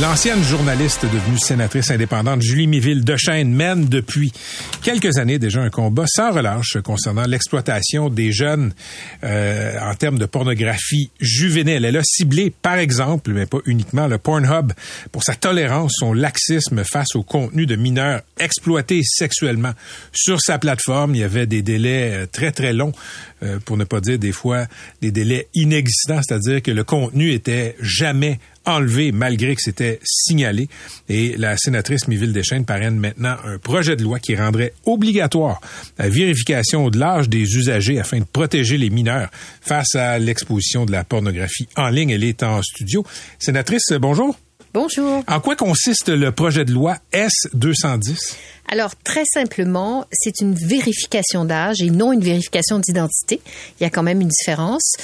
L'ancienne journaliste devenue sénatrice indépendante Julie Miville Dechaine mène depuis quelques années déjà un combat sans relâche concernant l'exploitation des jeunes euh, en termes de pornographie juvénile. Elle a ciblé, par exemple, mais pas uniquement, le Pornhub pour sa tolérance, son laxisme face au contenu de mineurs exploités sexuellement. Sur sa plateforme, il y avait des délais euh, très très longs, euh, pour ne pas dire des fois des délais inexistants, c'est-à-dire que le contenu était jamais enlevé malgré que c'était signalé. Et la sénatrice Miville Deschênes parraine maintenant un projet de loi qui rendrait obligatoire la vérification de l'âge des usagers afin de protéger les mineurs face à l'exposition de la pornographie en ligne. Elle est en studio. Sénatrice, bonjour. Bonjour. En quoi consiste le projet de loi S-210? Alors, très simplement, c'est une vérification d'âge et non une vérification d'identité. Il y a quand même une différence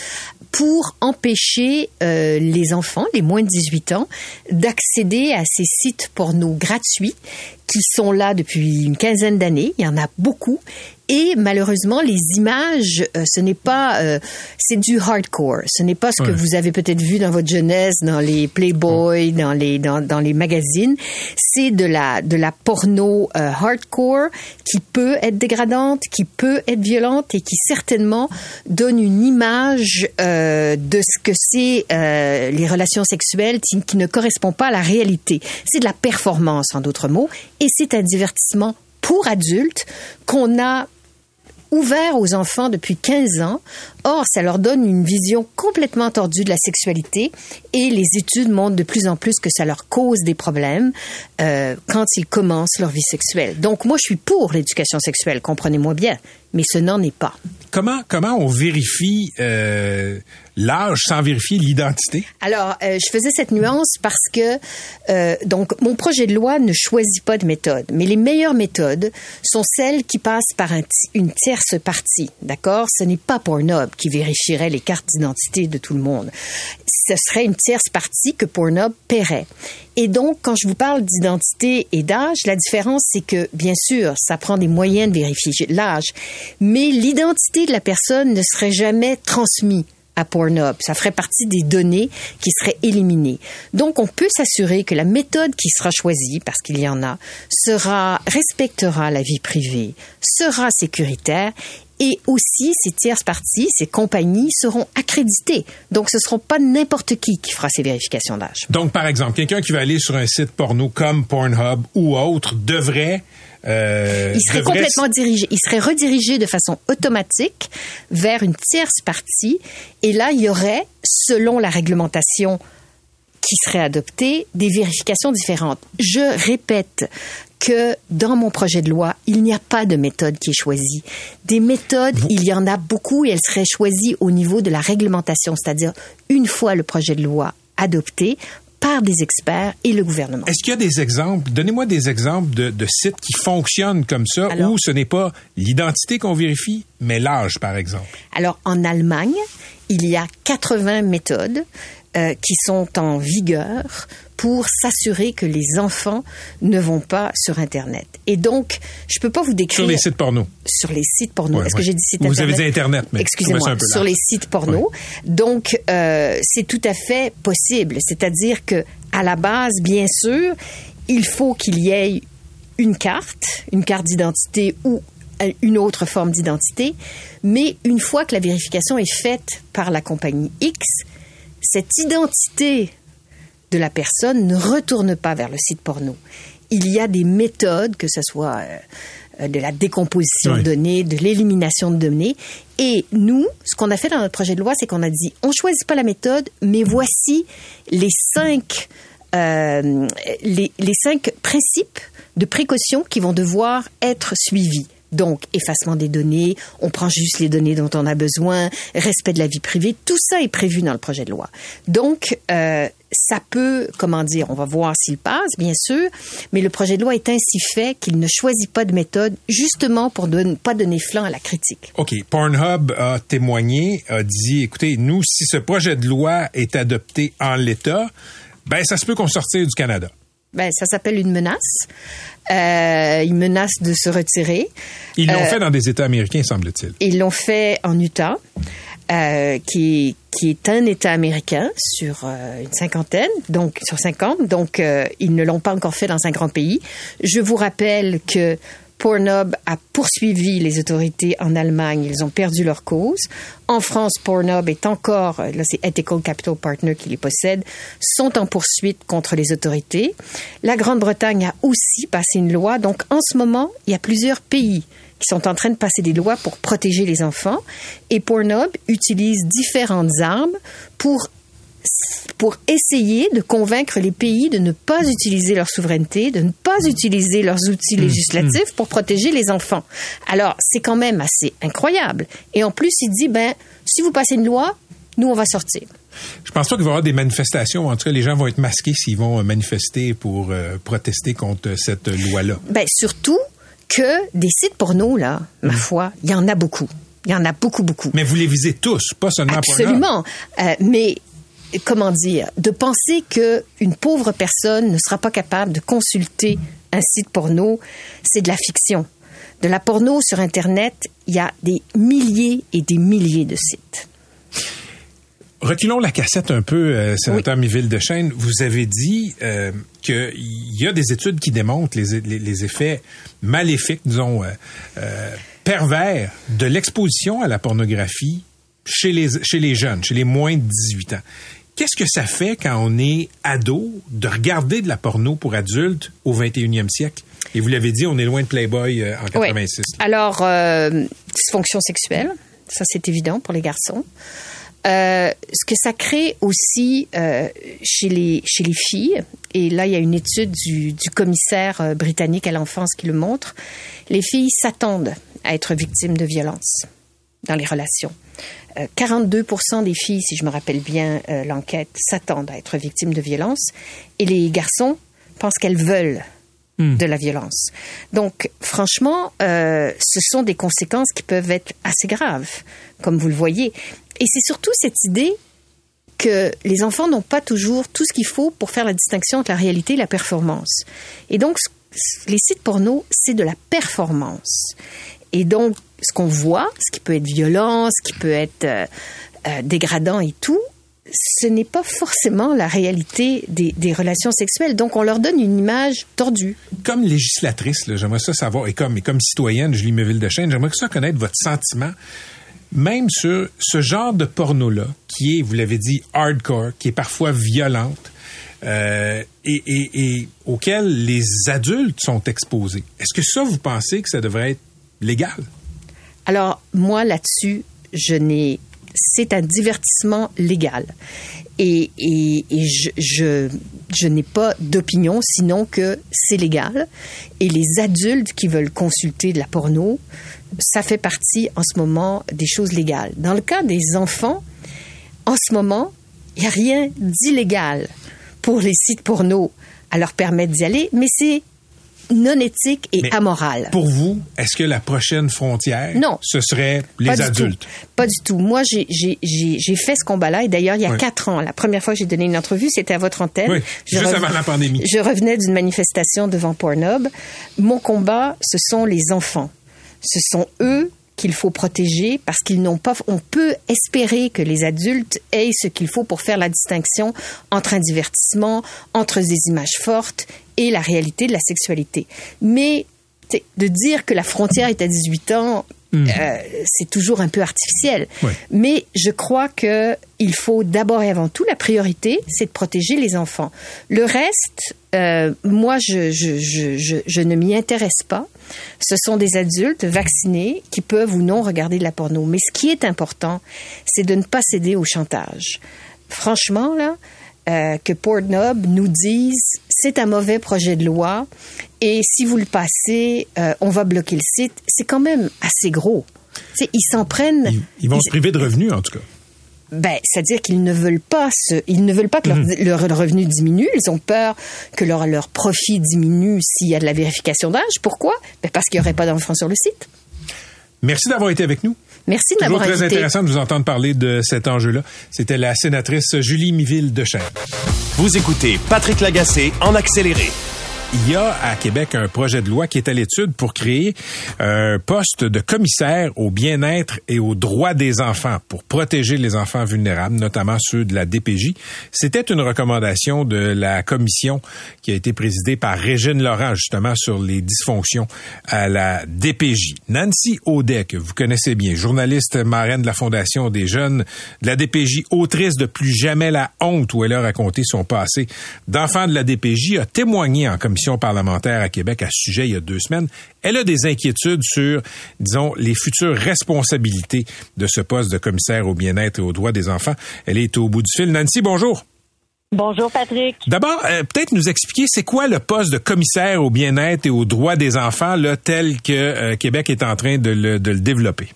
pour empêcher euh, les enfants, les moins de 18 ans, d'accéder à ces sites porno gratuits qui sont là depuis une quinzaine d'années. Il y en a beaucoup et malheureusement, les images, euh, ce n'est pas, euh, c'est du hardcore. Ce n'est pas ce que vous avez peut-être vu dans votre jeunesse, dans les Playboy, dans les dans, dans les magazines. C'est de la de la porno euh, hardcore qui peut être dégradante, qui peut être violente et qui certainement donne une image de ce que c'est les relations sexuelles qui, qui ne correspond pas à la réalité. C'est de la performance, en d'autres mots, et c'est un divertissement pour adultes qu'on a ouvert aux enfants depuis 15 ans. Or, ça leur donne une vision complètement tordue de la sexualité et les études montrent de plus en plus que ça leur cause des problèmes euh, quand ils commencent leur vie sexuelle. Donc, moi, je suis pour l'éducation sexuelle, comprenez-moi bien, mais ce n'en est pas. Comment, comment on vérifie euh, l'âge sans vérifier l'identité? Alors, euh, je faisais cette nuance parce que, euh, donc, mon projet de loi ne choisit pas de méthode, mais les meilleures méthodes sont celles qui passent par une tierce partie, d'accord? Ce n'est pas Pornhub qui vérifierait les cartes d'identité de tout le monde. Ce serait une tierce partie que Pornhub paierait. Et donc, quand je vous parle d'identité et d'âge, la différence, c'est que, bien sûr, ça prend des moyens de vérifier l'âge, mais l'identité de la personne ne serait jamais transmise à Pornhub. Ça ferait partie des données qui seraient éliminées. Donc, on peut s'assurer que la méthode qui sera choisie, parce qu'il y en a, sera, respectera la vie privée, sera sécuritaire et aussi, ces tierces parties, ces compagnies seront accréditées. Donc, ce ne seront pas n'importe qui qui fera ces vérifications d'âge. Donc, par exemple, quelqu'un qui va aller sur un site porno comme Pornhub ou autre devrait euh, il serait complètement dirigé, il serait redirigé de façon automatique vers une tierce partie, et là, il y aurait, selon la réglementation qui serait adoptée, des vérifications différentes. Je répète que dans mon projet de loi, il n'y a pas de méthode qui est choisie. Des méthodes, il y en a beaucoup et elles seraient choisies au niveau de la réglementation, c'est-à-dire une fois le projet de loi adopté, par des experts et le gouvernement. Est-ce qu'il y a des exemples, donnez-moi des exemples de, sites qui fonctionnent comme ça, où ce n'est pas l'identité qu'on vérifie, mais l'âge, par exemple? Alors, en Allemagne, il y a 80 méthodes euh, qui sont en vigueur pour s'assurer que les enfants ne vont pas sur Internet. Et donc, je peux pas vous décrire... Sur les sites porno. Sur les sites porno. Est-ce que j'ai dit site Vous avez dit Internet, mais... Excusez-moi, sur les sites porno. Donc, euh, c'est tout à fait possible. C'est-à-dire que, à la base, bien sûr, il faut qu'il y ait une carte, une carte d'identité ou une autre forme d'identité, mais une fois que la vérification est faite par la compagnie X, cette identité de la personne ne retourne pas vers le site porno. Il y a des méthodes, que ce soit euh, de la décomposition de données, de l'élimination de données. Et nous, ce qu'on a fait dans notre projet de loi, c'est qu'on a dit, on choisit pas la méthode, mais voici les cinq, euh, les, les cinq principes de précaution qui vont devoir être suivis. Donc, effacement des données, on prend juste les données dont on a besoin, respect de la vie privée, tout ça est prévu dans le projet de loi. Donc, euh, ça peut, comment dire, on va voir s'il passe, bien sûr, mais le projet de loi est ainsi fait qu'il ne choisit pas de méthode, justement pour ne pas donner flanc à la critique. OK. Pornhub a témoigné, a dit, écoutez, nous, si ce projet de loi est adopté en l'état, ben, ça se peut qu'on sortir du Canada. Ben, ça s'appelle une menace. Euh, ils menacent de se retirer. Ils l'ont Euh, fait dans des États américains, semble-t-il. Ils l'ont fait en Utah, euh, qui, qui est un État américain sur euh, une cinquantaine, donc sur 50. Donc, ils ne l'ont pas encore fait dans un grand pays. Je vous rappelle que Pornhub a poursuivi les autorités en Allemagne. Ils ont perdu leur cause. En France, Pornhub est encore, là c'est Ethical Capital Partner qui les possède, sont en poursuite contre les autorités. La Grande-Bretagne a aussi passé une loi. Donc en ce moment, il y a plusieurs pays qui sont en train de passer des lois pour protéger les enfants. Et Pornhub utilise différentes armes pour pour essayer de convaincre les pays de ne pas utiliser leur souveraineté, de ne pas utiliser leurs outils législatifs pour protéger les enfants. Alors, c'est quand même assez incroyable. Et en plus, il dit, ben, si vous passez une loi, nous, on va sortir. Je pense pas qu'il va y avoir des manifestations. En tout cas, les gens vont être masqués s'ils vont euh, manifester pour euh, protester contre cette loi-là. Ben, surtout que des sites porno, là, ma foi, il y en a beaucoup. Il y en a beaucoup, beaucoup. Mais vous les visez tous, pas seulement. Absolument. Euh, mais comment dire, de penser que une pauvre personne ne sera pas capable de consulter un site porno, c'est de la fiction. De la porno sur Internet, il y a des milliers et des milliers de sites. Reculons la cassette un peu, euh, sénateur Miville de Chêne. Vous avez dit euh, qu'il y a des études qui démontrent les, les- les effets maléfiques, disons, euh, euh, pervers de l'exposition à la pornographie chez les, chez les jeunes, chez les moins de 18 ans. Qu'est-ce que ça fait quand on est ado de regarder de la porno pour adultes au 21e siècle? Et vous l'avez dit, on est loin de Playboy euh, en 86. Ouais. Alors, euh, dysfonction sexuelle, ça c'est évident pour les garçons. Euh, ce que ça crée aussi chez, les, chez les filles, et là il y a une étude du, du commissaire britannique à l'enfance qui le montre, les filles s'attendent à être victimes de violences dans les relations. Euh, 42% des filles, si je me rappelle bien euh, l'enquête, s'attendent à être victimes de violences, et les garçons pensent qu'elles veulent de la violence. Donc, franchement, euh, ce sont des conséquences qui peuvent être assez graves, comme vous le voyez. Et c'est surtout cette idée que les enfants n'ont pas toujours tout ce qu'il faut pour faire la distinction entre la réalité et la performance. Et donc, les sites porno, c'est de la performance. Et donc, ce qu'on voit, ce qui peut être violent, ce qui peut être euh, euh, dégradant et tout, ce n'est pas forcément la réalité des, relations sexuelles. Donc, on leur donne une image tordue. Comme législatrice, j'aimerais ça savoir, et comme, et comme citoyenne, Julie Meville de Chêne, j'aimerais ça connaître votre sentiment, même sur ce genre de porno-là, qui est, vous l'avez dit, hardcore, qui est parfois violente, euh, et auquel les adultes sont exposés. Est-ce que ça, vous pensez que ça devrait être légal? Alors, moi, là-dessus, je n'ai. C'est un divertissement légal. Et, et, et je, je, je n'ai pas d'opinion sinon que c'est légal. Et les adultes qui veulent consulter de la porno, ça fait partie en ce moment des choses légales. Dans le cas des enfants, en ce moment, il n'y a rien d'illégal pour les sites porno à leur permettre d'y aller, mais c'est non éthique et Mais amoral. Pour vous, est-ce que la prochaine frontière, Non. ce serait les Pas du adultes? Pas du tout. Moi, j'ai- fait ce combat-là. Et d'ailleurs, il y a Oui. quatre ans, la première fois que j'ai donné une entrevue, c'était à votre antenne. Oui, juste avant la pandémie. Je revenais d'une manifestation devant Pornhub. Mon combat, ce sont les enfants. Ce sont eux qu'il faut protéger parce qu'ils n'ont pas. On peut espérer que les adultes aient ce qu'il faut pour faire la distinction entre un divertissement, entre des images fortes et la réalité de la sexualité. Mais de dire que la frontière est à 18 ans, euh, c'est toujours un peu artificiel. Oui. Mais je crois que il faut d'abord et avant tout la priorité, c'est de protéger les enfants. Le reste, euh, moi, je, je, je, je, je ne m'y intéresse pas. Ce sont des adultes vaccinés qui peuvent ou non regarder de la porno. Mais ce qui est important, c'est de ne pas céder au chantage. Franchement, là, euh, que Pornhub nous dise c'est un mauvais projet de loi et si vous le passez, euh, on va bloquer le site. C'est quand même assez gros. ils s'en prennent. Ils, ils vont se priver de revenus, en tout cas. Ben, c'est-à-dire qu'ils ne veulent pas ce, ils ne veulent pas que leur, Mhm. leur revenu diminue. Ils ont peur que leur, leur profit diminue s'il y a de la vérification d'âge. Pourquoi? Ben, parce qu'il n'y aurait pas d'enfants sur le site. Merci d'avoir été avec nous. Merci de très intéressant de vous entendre parler de cet enjeu-là. C'était la sénatrice Julie Miville de Chêne. Vous écoutez Patrick Lagacé en accéléré. Il y a à Québec un projet de loi qui est à l'étude pour créer un poste de commissaire au bien-être et aux droits des enfants pour protéger les enfants vulnérables, notamment ceux de la DPJ. C'était une recommandation de la commission qui a été présidée par Régine Laurent, justement, sur les dysfonctions à la DPJ. Nancy Audet, que vous connaissez bien, journaliste marraine de la Fondation des jeunes de la DPJ, autrice de Plus jamais la honte où elle a raconté son passé d'enfant de la DPJ, a témoigné en commission parlementaire à Québec à ce sujet il y a deux semaines. Elle a des inquiétudes sur, disons, les futures responsabilités de ce poste de commissaire au bien-être et aux droits des enfants. Elle est au bout du fil. Nancy, bonjour. Bonjour Patrick. D'abord, euh, peut-être nous expliquer c'est quoi le poste de commissaire au bien-être et aux droits des enfants, là, tel que euh, Québec est en train de le, de le développer?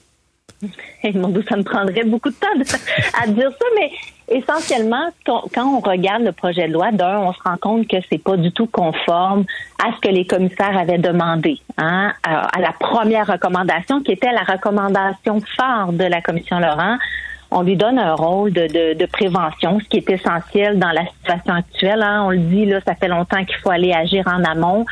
Eh, mon Dieu, ça me prendrait beaucoup de temps de- à dire ça, mais essentiellement, quand, on regarde le projet de loi, d'un, on se rend compte que c'est pas du tout conforme à ce que les commissaires avaient demandé, hein, à, la première recommandation, qui était la recommandation phare de la commission Laurent. On lui donne un rôle de prévention, ce qui est essentiel dans la situation actuelle. Hein. On le dit, là, ça fait longtemps qu'il faut aller agir en amont.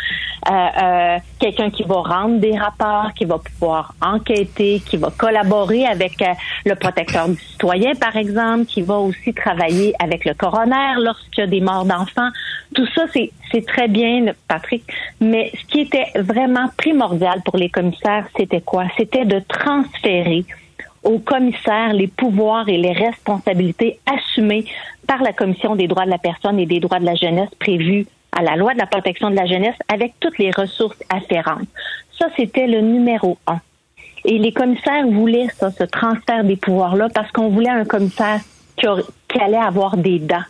Euh, euh, Quelqu'un qui va rendre des rapports, qui va pouvoir enquêter, qui va collaborer avec euh, le protecteur du citoyen, par exemple, qui va aussi travailler avec le coroner lorsqu'il y a des morts d'enfants. Tout ça, c'est c'est très bien, Patrick. Mais ce qui était vraiment primordial pour les commissaires, c'était quoi? C'était de transférer aux commissaires les pouvoirs et les responsabilités assumées par la Commission des droits de la personne et des droits de la jeunesse prévus à la loi de la protection de la jeunesse avec toutes les ressources afférentes. Ça, c'était le numéro un. Et les commissaires voulaient ça, ce transfert des pouvoirs-là, parce qu'on voulait un commissaire qui, allait avoir des dents,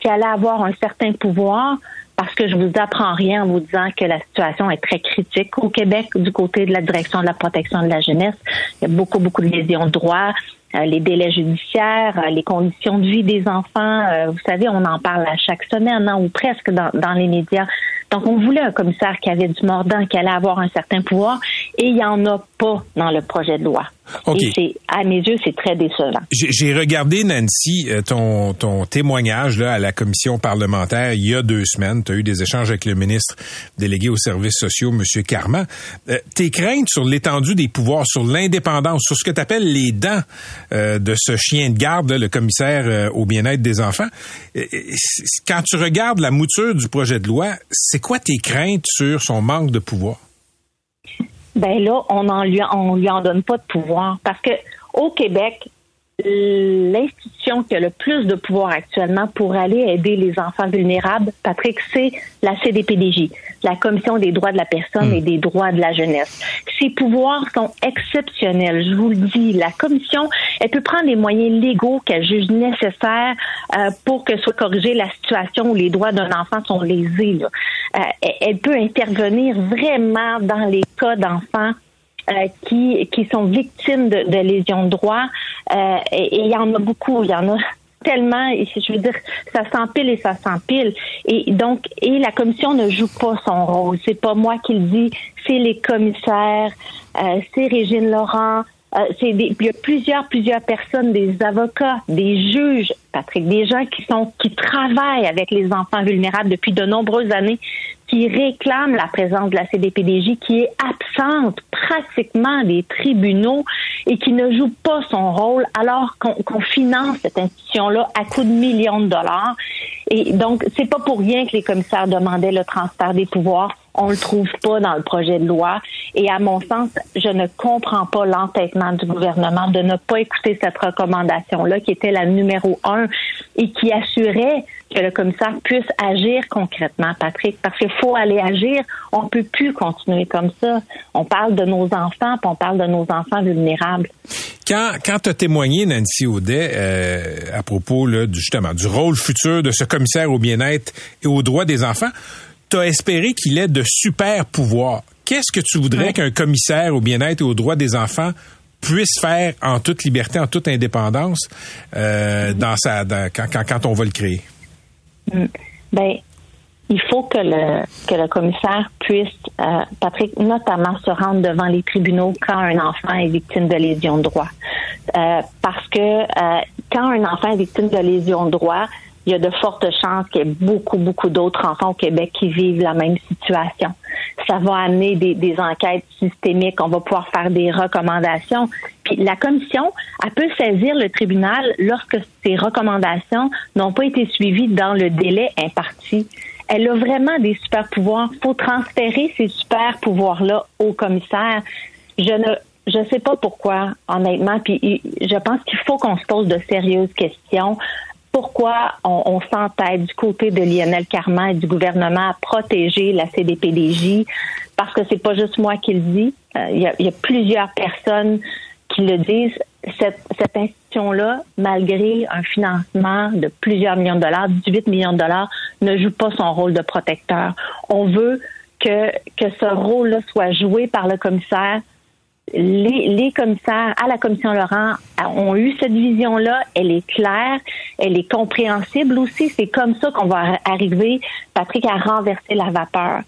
qui allait avoir un certain pouvoir, parce que je vous apprends rien en vous disant que la situation est très critique au Québec du côté de la direction de la protection de la jeunesse. Il y a beaucoup, beaucoup de lésions de droits, les délais judiciaires, euh, les conditions de vie des enfants. Euh, vous savez, on en parle à chaque semaine, hein, ou presque dans, dans les médias. Donc, on voulait un commissaire qui avait du mordant, qui allait avoir un certain pouvoir, et il n'y en a pas dans le projet de loi. OK. Et c'est, à mes yeux, c'est très décevant. J'ai regardé, Nancy, euh, ton, ton témoignage là, à la commission parlementaire il y a deux semaines. Tu as eu des échanges avec le ministre délégué aux services sociaux, M. Carman. Euh, tes craintes sur l'étendue des pouvoirs, sur l'indépendance, sur ce que tu appelles les dents euh, de ce chien de garde, là, le commissaire euh, au bien-être des enfants, euh, c'est- quand tu regardes la mouture du projet de loi, c'est quoi tes craintes sur son manque de pouvoir? Ben là, on en lui, lui en donne pas de pouvoir parce que au Québec, l'institution qui a le plus de pouvoir actuellement pour aller aider les enfants vulnérables, Patrick, c'est la CDPDJ, la Commission des droits de la personne et des droits de la jeunesse. Ces pouvoirs sont exceptionnels, je vous le dis. La Commission, elle peut prendre les moyens légaux qu'elle juge nécessaires euh, pour que soit corrigée la situation où les droits d'un enfant sont lésés. là. Euh, elle peut intervenir vraiment dans les cas d'enfants euh, qui, qui sont victimes de, lésions de droit. Euh, et il y en a beaucoup, il y en a tellement, je veux dire, ça s'empile et ça s'empile. Et donc, et la commission ne joue pas son rôle. C'est pas moi qui le dis, c'est les commissaires, euh, c'est Régine Laurent, c'est il y a plusieurs, plusieurs personnes, des avocats, des juges, Patrick, des gens qui sont qui travaillent avec les enfants vulnérables depuis de nombreuses années, qui réclament la présence de la CDPDJ, qui est absente pratiquement des tribunaux et qui ne joue pas son rôle alors qu'on finance cette institution-là à coût de millions de dollars. Et donc, c'est pas pour rien que les commissaires demandaient le transfert des pouvoirs. On le trouve pas dans le projet de loi. Et à mon sens, je ne comprends pas l'entêtement du gouvernement de ne pas écouter cette recommandation-là, qui était la numéro un et qui assurait que le commissaire puisse agir concrètement, Patrick, parce qu'il faut aller agir. On peut plus continuer comme ça. On parle de nos enfants, puis on parle de nos enfants vulnérables. quand, quand tu as témoigné, Nancy Audet, euh, à propos là, justement du rôle futur de ce commissaire au bien-être et aux droits des enfants, tu as espéré qu'il ait de super pouvoirs. Qu'est-ce que tu voudrais qu'un commissaire au bien-être et aux droits des enfants puisse faire en toute liberté, en toute indépendance, euh, dans sa, dans- quand, quand, quand on va le créer? Ben, il faut que le que le commissaire puisse, euh, Patrick, notamment se rendre devant les tribunaux quand un enfant est victime de lésion de droit. Euh, parce que quand un enfant est victime de lésion de droit, il y a de fortes chances qu'il y ait beaucoup, beaucoup d'autres enfants au Québec qui vivent la même situation. Ça va amener des, des enquêtes systémiques. On va pouvoir faire des recommandations. Puis la commission, elle peut saisir le tribunal lorsque ces recommandations n'ont pas été suivies dans le délai imparti. Elle a vraiment des super pouvoirs. Il faut transférer ces super pouvoirs-là au commissaire. Je ne je sais pas pourquoi, honnêtement, puis je pense qu'il faut qu'on se pose de sérieuses questions. Pourquoi on, on s'entête du côté de Lionel Carman et du gouvernement à protéger la CDPDJ? Parce que c'est pas juste moi qui le dis. Euh, Il y, a, il y a plusieurs personnes qui le disent. Cette, cette institution-là, malgré un financement de plusieurs millions de dollars, 18 millions de dollars, ne joue pas son rôle de protecteur. On veut que, que ce rôle-là soit joué par le commissaire les, commissaires à la commission Laurent ont eu cette vision-là. Elle est claire, elle est compréhensible aussi. C'est comme ça qu'on va arriver, Patrick, à renverser la vapeur.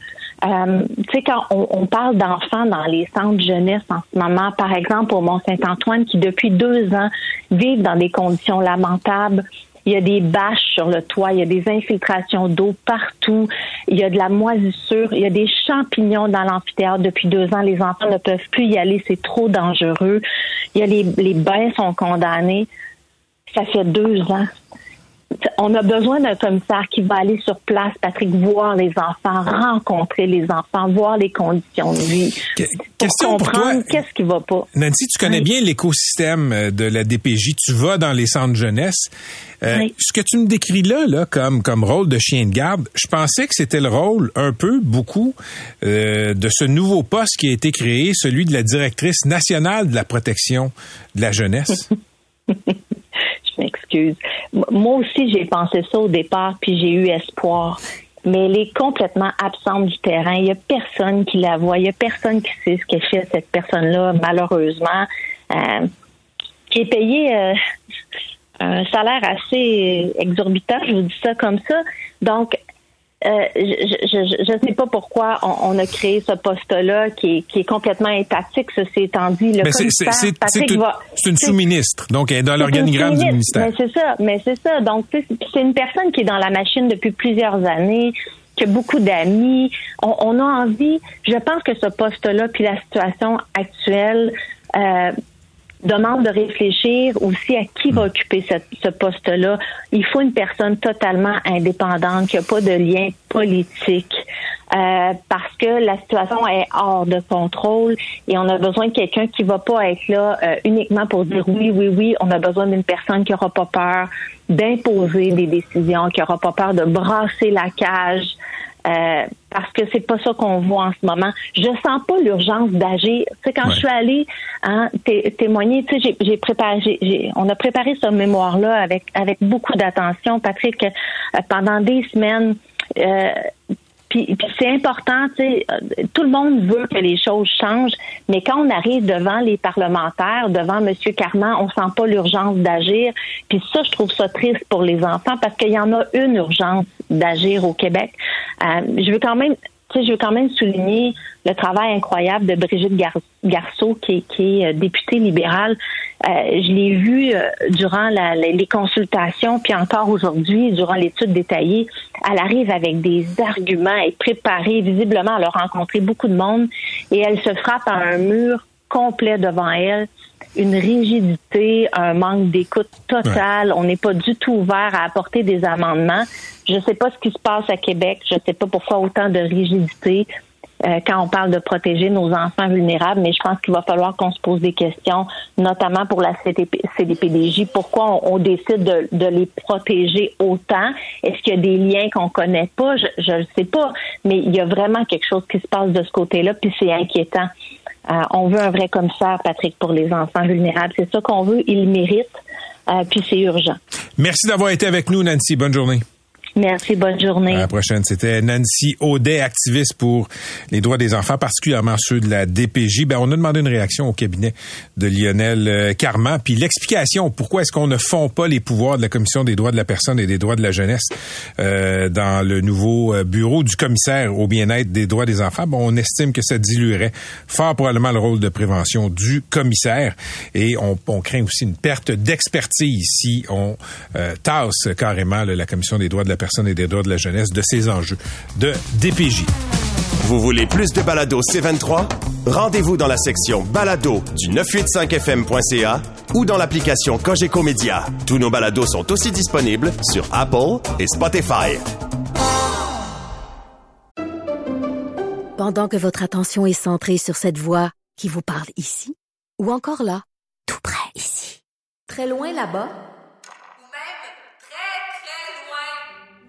Euh, tu sais, quand on, on parle d'enfants dans les centres jeunesse en ce moment, par exemple au Mont-Saint-Antoine, qui depuis deux ans vivent dans des conditions lamentables, il y a des bâches sur le toit, il y a des infiltrations d'eau partout, il y a de la moisissure, il y a des champignons dans l'amphithéâtre depuis deux ans. Les enfants ne peuvent plus y aller, c'est trop dangereux. Il y a les, les bains sont condamnés. Ça fait deux ans. On a besoin d'un commissaire qui va aller sur place, Patrick, voir les enfants, rencontrer les enfants, voir les conditions de vie. Que- Pour comprendre qu'est-ce qui va pas. Nancy, tu connais Oui. bien l'écosystème euh, de la DPJ. Tu vas dans les centres jeunesse. Euh, Oui. Ce que tu me décris là, là comme, comme rôle de chien de garde, je pensais que c'était le rôle un peu, beaucoup, euh, de ce nouveau poste qui a été créé, celui de la directrice nationale de la protection de la jeunesse. Je m'excuse. Moi aussi, j'ai pensé ça au départ, puis j'ai eu espoir. Mais elle est complètement absente du terrain. Il n'y a personne qui la voit. Il n'y a personne qui sait ce qu'elle fait, cette personne-là, malheureusement, euh, qui est euh, un salaire assez exorbitant, je vous dis ça comme ça. Donc, euh, je ne sais pas pourquoi on, on a créé ce poste-là qui est, qui est complètement étatique, ceci étant dit. Le Mais c'est- c'est- commissaire c'est- une, une sous-ministre, donc elle est dans l'organigramme du ministère. Mais c'est ça, mais c'est ça. Donc, tu sais, c'est c'est une personne qui est dans la machine depuis plusieurs années, qui a beaucoup d'amis. On, on a envie, je pense que ce poste-là, puis la situation actuelle, euh, demande de réfléchir aussi à qui va occuper cette- ce poste-là. Il faut une personne totalement indépendante, qui n'a pas de lien politique, euh, parce que la situation est hors de contrôle et on a besoin de quelqu'un qui va pas être là euh, uniquement pour dire oui, oui, oui. On a besoin d'une personne qui n'aura pas peur d'imposer des décisions, qui n'aura pas peur de brasser la cage. Euh, parce que c'est pas ça qu'on voit en ce moment. Je sens pas l'urgence d'agir. Tu sais, quand Ouais. je suis allée hein, té- témoigner, tu sais, j'ai- j'ai préparé, j'ai- j'ai- on a préparé ce mémoire-là avec avec beaucoup d'attention, Patrick, euh, pendant des semaines. Euh, puis, c'est important, tu sais, euh, tout le monde veut que les choses changent, mais quand on arrive devant les parlementaires, devant M. Carman, on sent pas l'urgence d'agir. Puis ça, je trouve ça triste pour les enfants parce qu'il y en a une urgence d'agir au Québec. Euh, je veux quand même je veux quand même souligner le travail incroyable de Brigitte Gar- Garceau, qui est, euh, députée libérale. Euh, je l'ai vue euh, durant les consultations, puis encore aujourd'hui, durant l'étude détaillée. Elle arrive avec des arguments, elle est préparée. Visiblement, elle a rencontré beaucoup de monde et elle se frappe à un mur complet devant elle. Une rigidité, un manque d'écoute total. On n'est pas du tout ouvert à apporter des amendements. Je ne sais pas ce qui se passe à Québec. Je ne sais pas pourquoi autant de rigidité euh, quand on parle de protéger nos enfants vulnérables, mais je pense qu'il va falloir qu'on se pose des questions, notamment pour la CDP, CDPDJ. Pourquoi on, on décide de, de les protéger autant? Est-ce qu'il y a des liens qu'on connaît pas? Je ne sais pas, mais il y a vraiment quelque chose qui se passe de ce côté-là, puis c'est inquiétant. Euh, on veut un vrai commissaire, Patrick, pour les enfants vulnérables. C'est ça qu'on veut. Ils le méritent. Euh, puis c'est urgent. Merci d'avoir été avec nous, Nancy. Bonne journée. Merci, bonne journée. À la prochaine. C'était Nancy Audet, activiste pour les droits des enfants, particulièrement ceux de la DPJ. Ben, on a demandé une réaction au cabinet de Lionel euh, Carman, puis l'explication pourquoi est-ce qu'on ne fond pas les pouvoirs de la Commission des droits de la personne et des droits de la jeunesse euh, dans le nouveau euh, bureau du commissaire au bien-être des droits des enfants? Bon, on estime que ça diluerait fort probablement le rôle de prévention du commissaire et on, on craint aussi une perte d'expertise si on euh, tasse carrément la Commission des droits de la personne et des droits de la jeunesse de ces enjeux de DPJ. Vous voulez plus de balado C23? Rendez-vous dans la section balado du 985fm.ca ou dans l'application Cogeco Média. Tous nos balados sont aussi disponibles sur Apple et Spotify. Pendant que votre attention est centrée sur cette voix qui vous parle ici, ou encore là, tout près ici, très loin là-bas, Ou même très, très loin.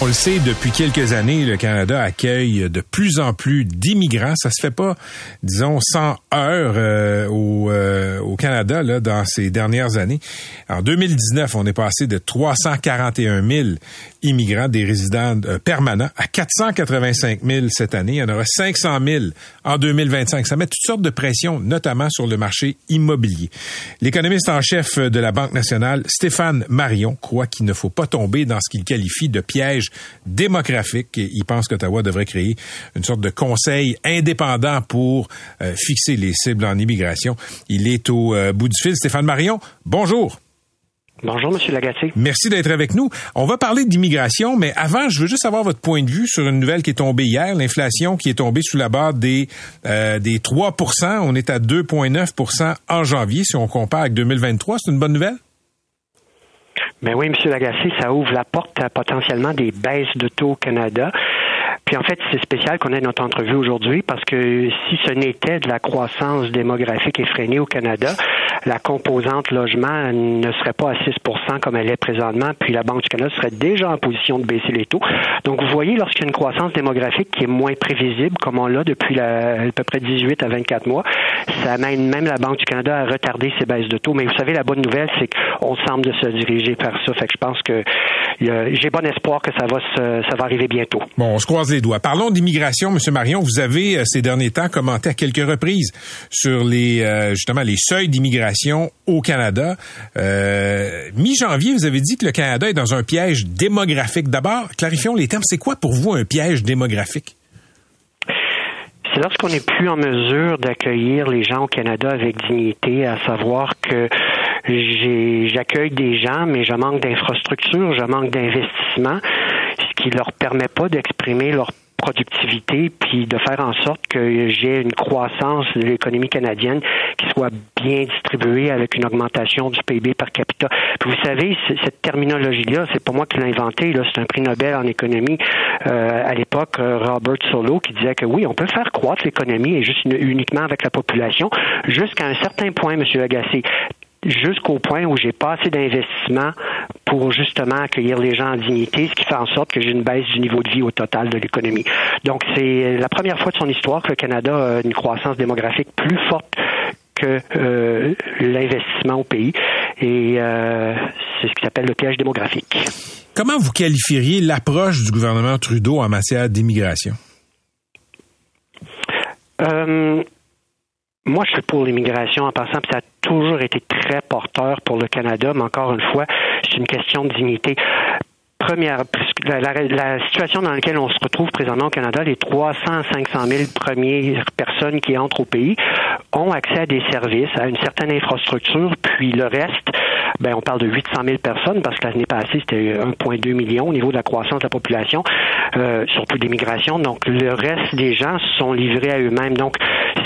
On le sait, depuis quelques années, le Canada accueille de plus en plus d'immigrants. Ça se fait pas, disons, sans heures euh, au, euh, au Canada dans ces dernières années. En 2019, on est passé de 341 000 immigrants, des résidents euh, permanents, à 485 000 cette année. Il y en aura 500 000 en 2025. Ça met toutes sortes de pressions, notamment sur le marché immobilier. L'économiste en chef de la Banque nationale, Stéphane Marion, croit qu'il ne faut pas tomber dans ce qu'il qualifie de piège démographique. Il pense qu'Ottawa devrait créer une sorte de conseil indépendant pour euh, fixer les cibles en immigration. Il est au euh, bout du fil. Stéphane Marion, bonjour. Bonjour, Monsieur Lagacé. Merci d'être avec nous. On va parler d'immigration, mais avant, je veux juste avoir votre point de vue sur une nouvelle qui est tombée hier, l'inflation qui est tombée sous la barre des, euh, des 3% On est à 2,9% en janvier si on compare avec 2023. C'est une bonne nouvelle? Ben oui, Monsieur Lagacé, ça ouvre la porte à potentiellement des baisses de taux au Canada. Puis en fait, c'est spécial qu'on ait notre entrevue aujourd'hui parce que si ce n'était de la croissance démographique effrénée au Canada, la composante logement ne serait pas à 6% comme elle est présentement, puis la Banque du Canada serait déjà en position de baisser les taux. Donc vous voyez, lorsqu'il y a une croissance démographique qui est moins prévisible, comme on l'a depuis à peu près 18 à 24 mois, ça amène même la Banque du Canada à retarder ses baisses de taux. Mais vous savez, la bonne nouvelle, c'est qu'on semble se diriger vers ça. Fait que je pense que j'ai bon espoir que ça va se, ça va arriver bientôt. Bon, on se croise les Parlons d'immigration, Monsieur Marion. Vous avez euh, ces derniers temps commenté à quelques reprises sur les euh, justement les seuils d'immigration au Canada. Euh, Mi-janvier, vous avez dit que le Canada est dans un piège démographique. D'abord, clarifions les termes. C'est quoi pour vous un piège démographique? C'est lorsqu'on n'est plus en mesure d'accueillir les gens au Canada avec dignité, à savoir que j'accueille des gens, mais je manque d'infrastructures, je manque d'investissement, qui leur permet pas d'exprimer leur productivité puis de faire en sorte que j'ai une croissance de l'économie canadienne qui soit bien distribuée avec une augmentation du PIB par capita. Puis vous savez, cette terminologie-là, c'est pas moi qui l'ai inventée, là, c'est un prix Nobel en économie euh, à l'époque, euh, Robert Solow, qui disait que oui, on peut faire croître l'économie et juste uniquement avec la population jusqu'à un certain point, Monsieur Lagacé jusqu'au point où j'ai pas assez d'investissement pour justement accueillir les gens en dignité, ce qui fait en sorte que j'ai une baisse du niveau de vie au total de l'économie. Donc c'est la première fois de son histoire que le Canada a une croissance démographique plus forte que euh, l'investissement au pays et euh, c'est ce qui s'appelle le piège démographique. Comment vous qualifieriez l'approche du gouvernement Trudeau en matière d'immigration? Euh, moi, je suis pour l'immigration en passant, puis ça a toujours été très porteur pour le Canada, mais encore une fois, c'est une question de dignité. Première, la, la- la situation dans laquelle on se retrouve présentement au Canada, les 300 500 000 premières personnes qui entrent au pays ont accès à des services, à une certaine infrastructure, puis le reste ben on parle de 800 000 personnes parce que l'année passée c'était 1,2 million au niveau de la croissance de la population, euh, surtout d'immigration. Donc le reste des gens sont livrés à eux-mêmes. Donc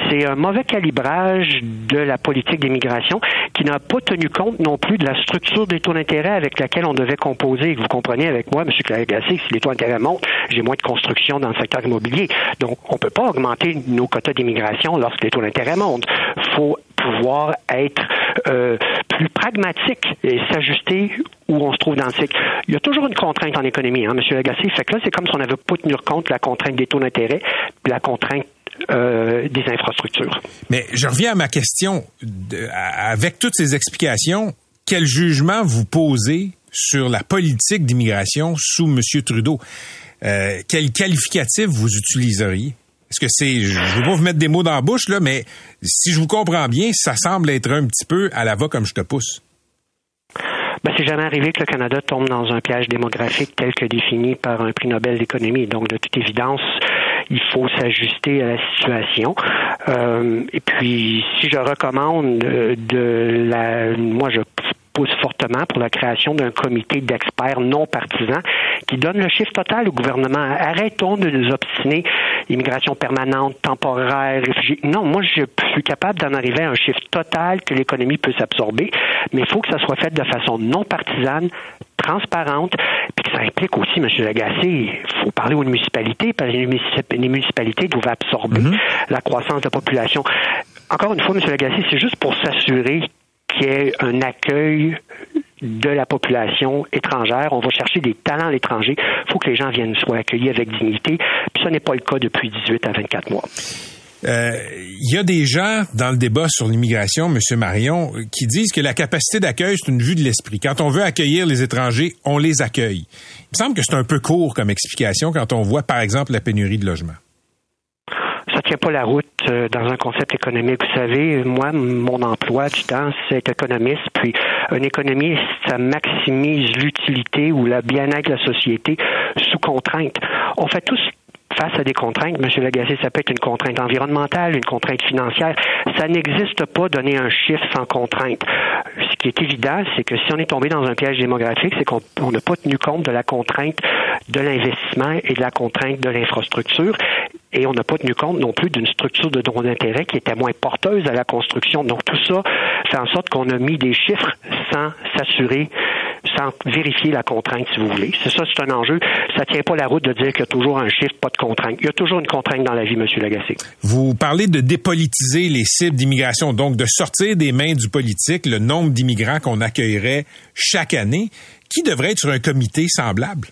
c'est un mauvais calibrage de la politique d'immigration qui n'a pas tenu compte non plus de la structure des taux d'intérêt avec laquelle on devait composer. Vous comprenez avec moi, M. Clagassé, si les taux d'intérêt montent, j'ai moins de construction dans le secteur immobilier. Donc, on ne peut pas augmenter nos quotas d'immigration lorsque les taux d'intérêt montent. Il faut pouvoir être euh, plus pragmatique et s'ajuster où on se trouve dans le cycle. Il y a toujours une contrainte en économie, hein, M. Lagacé. Fait que là, c'est comme si on n'avait pas tenu compte de la contrainte des taux d'intérêt, la contrainte euh, des infrastructures. Mais je reviens à ma question. avec toutes ces explications, quel jugement vous posez sur la politique d'immigration sous M. Trudeau? Euh, quel qualificatif vous utiliseriez? Est-ce que c'est, je ne veux pas vous mettre des mots dans la bouche, là, mais si je vous comprends bien, ça semble être un petit peu à la va comme je te pousse. Ben, c'est jamais arrivé que le Canada tombe dans un piège démographique tel que défini par un prix Nobel d'économie. Donc, de toute évidence, il faut s'ajuster à la situation. Euh, et puis, si je recommande de la, moi, je pousse fortement pour la création d'un comité d'experts non partisans qui donne le chiffre total au gouvernement. Arrêtons de nous obstiner immigration permanente, temporaire, réfugiés. Non, moi, je suis capable d'en arriver à un chiffre total que l'économie peut s'absorber, mais il faut que ça soit fait de façon non partisane, transparente, puis que ça implique aussi, M. Lagacé, il faut parler aux municipalités, parce que les municipalités doivent absorber mm-hmm. la croissance de la population. Encore une fois, M. Lagacé, c'est juste pour s'assurer qu'il y ait un accueil de la population étrangère. On va chercher des talents à l'étranger. Il faut que les gens viennent soient accueillis avec dignité. Puis ce n'est pas le cas depuis 18 à 24 mois. Euh, il y a des gens dans le débat sur l'immigration, M. Marion, qui disent que la capacité d'accueil, c'est une vue de l'esprit. Quand on veut accueillir les étrangers, on les accueille. Il me semble que c'est un peu court comme explication quand on voit, par exemple, la pénurie de logements tient pas la route euh, dans un concept économique. Vous savez, moi, mon emploi du temps, c'est économiste. Puis, un économiste, ça maximise l'utilité ou la bien-être de la société sous contrainte. On fait tous face à des contraintes, M. Lagacé, ça peut être une contrainte environnementale, une contrainte financière. Ça n'existe pas donner un chiffre sans contrainte. Ce qui est évident, c'est que si on est tombé dans un piège démographique, c'est qu'on n'a pas tenu compte de la contrainte de l'investissement et de la contrainte de l'infrastructure. Et on n'a pas tenu compte non plus d'une structure de droit d'intérêt qui était moins porteuse à la construction. Donc tout ça fait en sorte qu'on a mis des chiffres sans s'assurer sans vérifier la contrainte, si vous voulez. C'est ça, c'est un enjeu. Ça tient pas la route de dire qu'il y a toujours un chiffre, pas de contrainte. Il y a toujours une contrainte dans la vie, M. Lagacé. Vous parlez de dépolitiser les cibles d'immigration, donc de sortir des mains du politique le nombre d'immigrants qu'on accueillerait chaque année. Qui devrait être sur un comité semblable?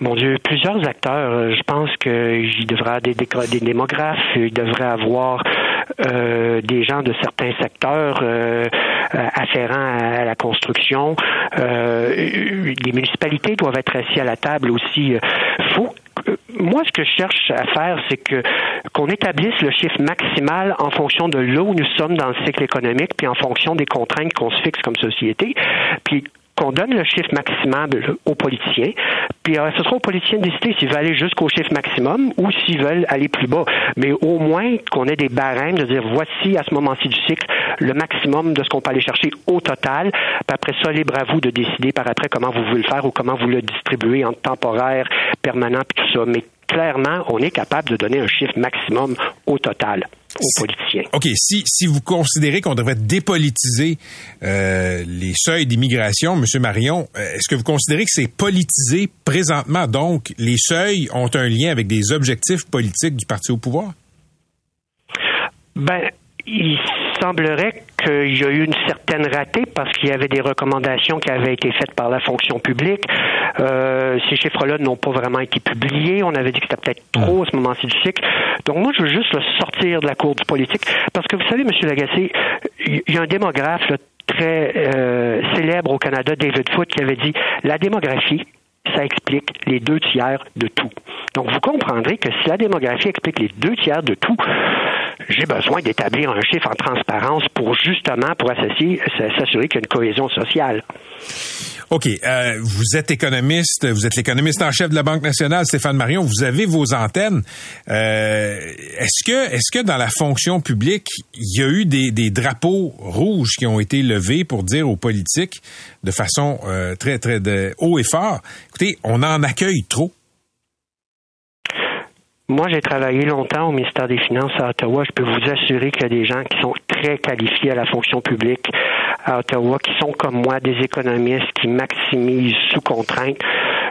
Mon Dieu, plusieurs acteurs. Euh, je pense qu'il devrait avoir des, des démographes, il devrait avoir euh, des gens de certains secteurs euh, afférents à, la construction. les municipalités doivent être assis à la table aussi. Faut moi, ce que je cherche à faire, c'est que qu'on établisse le chiffre maximal en fonction de là où nous sommes dans le cycle économique, puis en fonction des contraintes qu'on se fixe comme société, puis qu'on donne le chiffre maximum aux politiciens, puis euh, ce sera aux politiciens de décider s'ils veulent aller jusqu'au chiffre maximum ou s'ils veulent aller plus bas. Mais au moins qu'on ait des barèmes de dire voici à ce moment-ci du cycle le maximum de ce qu'on peut aller chercher au total. Puis après ça, libre à vous de décider par après comment vous voulez le faire ou comment vous le distribuez en temporaire, permanent, puis tout ça. Mais clairement, on est capable de donner un chiffre maximum au total aux politiciens. OK, si, si vous considérez qu'on devrait dépolitiser euh, les seuils d'immigration, M. Marion, euh, est-ce que vous considérez que c'est politisé présentement? Donc, les seuils ont un lien avec des objectifs politiques du parti au pouvoir? Ben, il semblerait qu'il y a eu une certaine ratée parce qu'il y avait des recommandations qui avaient été faites par la fonction publique. Euh, ces chiffres-là n'ont pas vraiment été publiés. On avait dit que c'était peut-être trop à ce moment-ci du cycle. Donc moi, je veux juste le sortir de la cour du politique parce que vous savez, M. Lagacé, il y a un démographe très euh, célèbre au Canada, David Foote, qui avait dit la démographie, ça explique les deux tiers de tout. Donc, vous comprendrez que si la démographie explique les deux tiers de tout, j'ai besoin d'établir un chiffre en transparence pour justement pour s'assurer qu'il y a une cohésion sociale. OK. Euh, vous êtes économiste, vous êtes l'économiste en chef de la Banque nationale, Stéphane Marion. Vous avez vos antennes. Euh, est-ce que, est-ce que dans la fonction publique, il y a eu des, des, drapeaux rouges qui ont été levés pour dire aux politiques de façon euh, très, très de haut et fort, écoutez, on en accueille trop? Moi, j'ai travaillé longtemps au ministère des Finances à Ottawa. Je peux vous assurer qu'il y a des gens qui sont très qualifiés à la fonction publique à Ottawa, qui sont comme moi des économistes qui maximisent sous contrainte.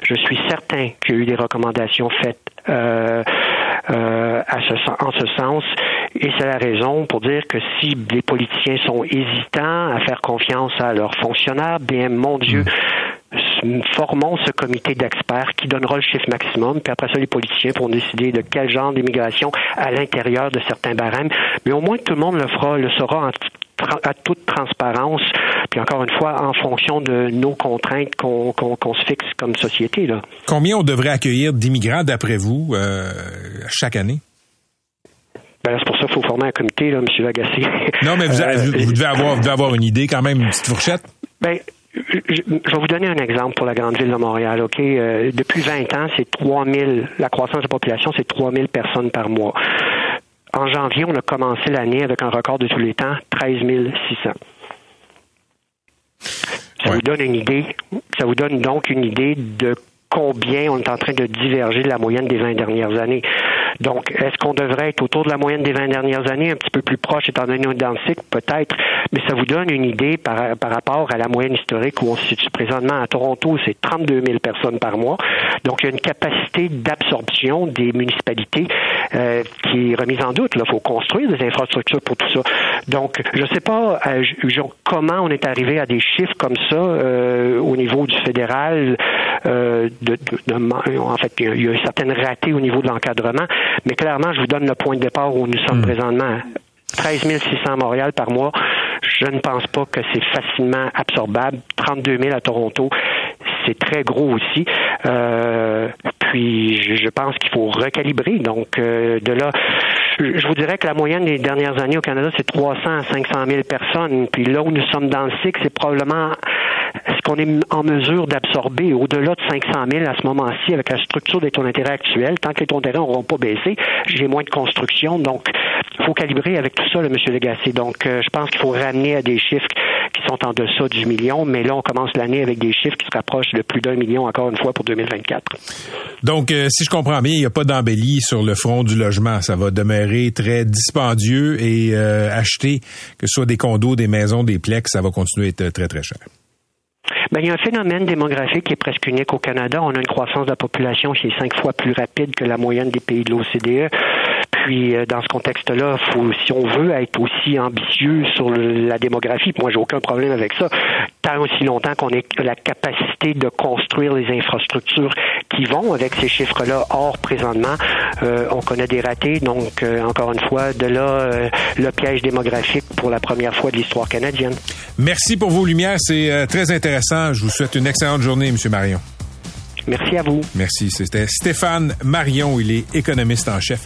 Je suis certain qu'il y a eu des recommandations faites euh, euh, en ce sens. Et c'est la raison pour dire que si les politiciens sont hésitants à faire confiance à leurs fonctionnaires, bien, mon Dieu, formons ce comité d'experts qui donnera le chiffre maximum, puis après ça, les politiciens pourront décider de quel genre d'immigration à l'intérieur de certains barèmes. Mais au moins, tout le monde le fera, le saura à toute transparence, puis encore une fois, en fonction de nos contraintes qu'on se fixe comme société. Là. Combien on devrait accueillir d'immigrants, d'après vous, euh, chaque année? Ben c'est pour ça qu'il faut former un comité, là, M. Lagacé. Non, mais vous, euh, vous, devez avoir, vous devez avoir une idée quand même, une petite fourchette. Ben, je, vais vous donner un exemple pour la grande ville de Montréal. Ok, euh, depuis 20 ans, c'est 3000. La croissance de la population, c'est 3000 personnes par mois. En janvier, on a commencé l'année avec un record de tous les temps, 13 600. Ça vous donne une idée. Ça vous donne donc une idée de combien on est en train de diverger de la moyenne des 20 dernières années. Donc, est-ce qu'on devrait être autour de la moyenne des 20 dernières années, un petit peu plus proche étant donné le cycle? Peut-être, mais ça vous donne une idée par, par rapport à la moyenne historique où on se situe présentement. À Toronto, c'est 32 000 personnes par mois. Donc, il y a une capacité d'absorption des municipalités euh, qui est remise en doute. Il faut construire des infrastructures pour tout ça. Donc, je ne sais pas euh, comment on est arrivé à des chiffres comme ça euh, au niveau du fédéral. Euh, de, de, en fait, il y a certaines ratées au niveau de l'encadrement, mais clairement, je vous donne le point de départ où nous sommes hmm. présentement. 13 600 à Montréal par mois, je ne pense pas que c'est facilement absorbable. 32 000 à Toronto, c'est très gros aussi. Euh, puis, je pense qu'il faut recalibrer. Donc, euh, de là, je vous dirais que la moyenne des dernières années au Canada, c'est 300 à 500 000 personnes. Puis là où nous sommes dans le cycle, c'est probablement ce qu'on est en mesure d'absorber au-delà de 500 000 à ce moment-ci avec la structure des taux d'intérêt actuels. Tant que les taux d'intérêt n'auront pas baissé, j'ai moins de construction. Donc, il faut calibrer avec tout ça, le M. Legacy. Donc, euh, je pense qu'il faut ramener à des chiffres sont en deçà du million. Mais là, on commence l'année avec des chiffres qui se rapprochent de plus d'un million, encore une fois, pour 2024. Donc, euh, si je comprends bien, il n'y a pas d'embellie sur le front du logement. Ça va demeurer très dispendieux et euh, acheter, que ce soit des condos, des maisons, des plex, ça va continuer à être très, très cher. Ben, il y a un phénomène démographique qui est presque unique au Canada. On a une croissance de la population qui est cinq fois plus rapide que la moyenne des pays de l'OCDE. Puis, euh, dans ce contexte-là, faut, si on veut être aussi ambitieux sur la démographie, moi, j'ai aucun problème avec ça, tant aussi longtemps qu'on ait la capacité de construire les infrastructures qui vont avec ces chiffres-là. Or, présentement, euh, on connaît des ratés. Donc, euh, encore une fois, de là, le piège démographique pour la première fois de l'histoire canadienne. Merci pour vos lumières. C'est très intéressant. Je vous souhaite une excellente journée, M. Marion. Merci à vous. Merci. C'était Stéphane Marion. Il est économiste en chef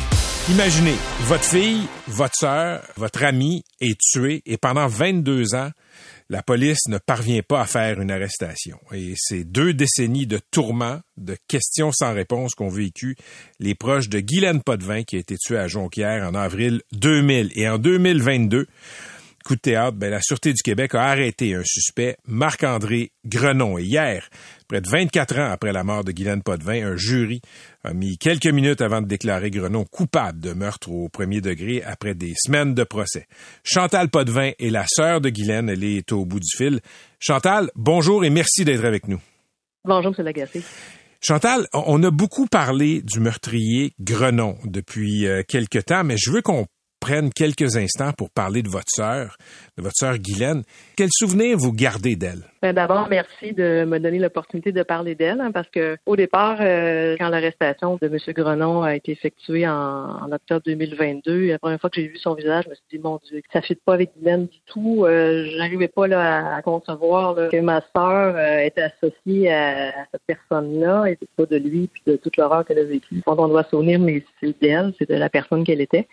Imaginez, votre fille, votre sœur, votre ami est tuée et pendant 22 ans, la police ne parvient pas à faire une arrestation. Et c'est deux décennies de tourments, de questions sans réponse qu'ont vécu les proches de Guylaine Potvin qui a été tuée à Jonquière en avril 2000. Et en 2022, Coup de théâtre, ben, la Sûreté du Québec a arrêté un suspect, Marc-André Grenon. Et hier, près de 24 ans après la mort de Guylaine Potvin, un jury a mis quelques minutes avant de déclarer Grenon coupable de meurtre au premier degré après des semaines de procès. Chantal Potvin est la sœur de Guylaine. Elle est au bout du fil. Chantal, bonjour et merci d'être avec nous. Bonjour, M. Lagacé. Chantal, on a beaucoup parlé du meurtrier Grenon depuis euh, quelque temps, mais je veux qu'on prenne quelques instants pour parler de votre sœur, de votre sœur Guylaine. Quel souvenir vous gardez d'elle? Ben D'abord, merci de me donner l'opportunité de parler d'elle, hein, parce que au départ, euh, quand l'arrestation de M. Grenon a été effectuée en, en, octobre 2022, la première fois que j'ai vu son visage, je me suis dit, mon Dieu, ça ne fit pas avec Guylaine du tout. Euh, J'arrivais pas là, à, concevoir là, que ma sœur euh, était associée à, à cette personne-là, et pas de lui, puis de toute l'horreur qu'elle a vécue. On doit souvenir, mais c'est d'elle, c'est de la personne qu'elle était.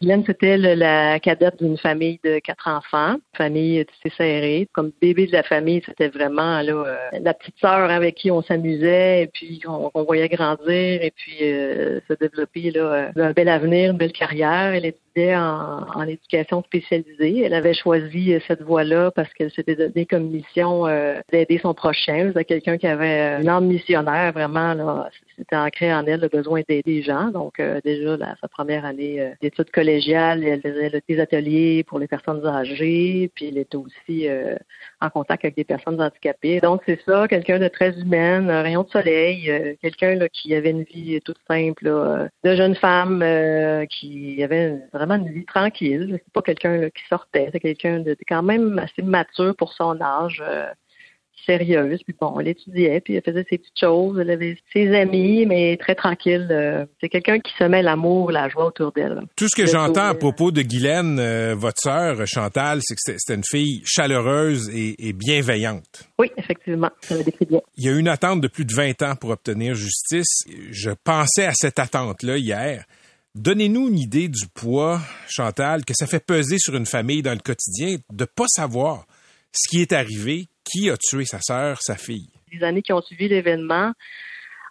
Guylaine, c'était la cadette d'une famille de quatre enfants, famille assez serrée. Comme bébé de la famille, c'était vraiment là, euh, la petite sœur avec qui on s'amusait et puis qu'on voyait grandir et puis euh, se développer là, euh, un bel avenir, une belle carrière. En, éducation spécialisée. Elle avait choisi cette voie-là parce qu'elle s'était donnée comme mission d'aider son prochain. C'était quelqu'un qui avait une âme missionnaire, vraiment. C'était ancré en elle le besoin d'aider les gens. Donc, déjà, là, sa première année d'études collégiales, elle faisait des ateliers pour les personnes âgées, puis elle était aussi en contact avec des personnes handicapées. Donc, c'est ça, quelqu'un de très humaine, un rayon de soleil, euh, quelqu'un qui avait une vie toute simple, là, de jeune femme euh, qui avait vraiment une vie tranquille. C'est pas quelqu'un qui sortait, c'est quelqu'un de quand même assez mature pour son âge. Euh, sérieuse. Puis bon, elle étudiait, puis elle faisait ses petites choses. Elle avait ses amis, mais très tranquille. Euh, c'est quelqu'un qui se met l'amour, la joie autour d'elle. Tout ce que j'entends à propos de Guylaine, euh, votre sœur Chantal, c'est que c'était une fille chaleureuse et, bienveillante. Oui, effectivement, ça le décrit bien. Il y a eu une attente de plus de 20 ans pour obtenir justice. Je pensais à cette attente-là hier. Donnez-nous une idée du poids, Chantal, que ça fait peser sur une famille dans le quotidien de pas savoir ce qui est arrivé, qui a tué sa sœur, sa fille? Les années qui ont suivi l'événement,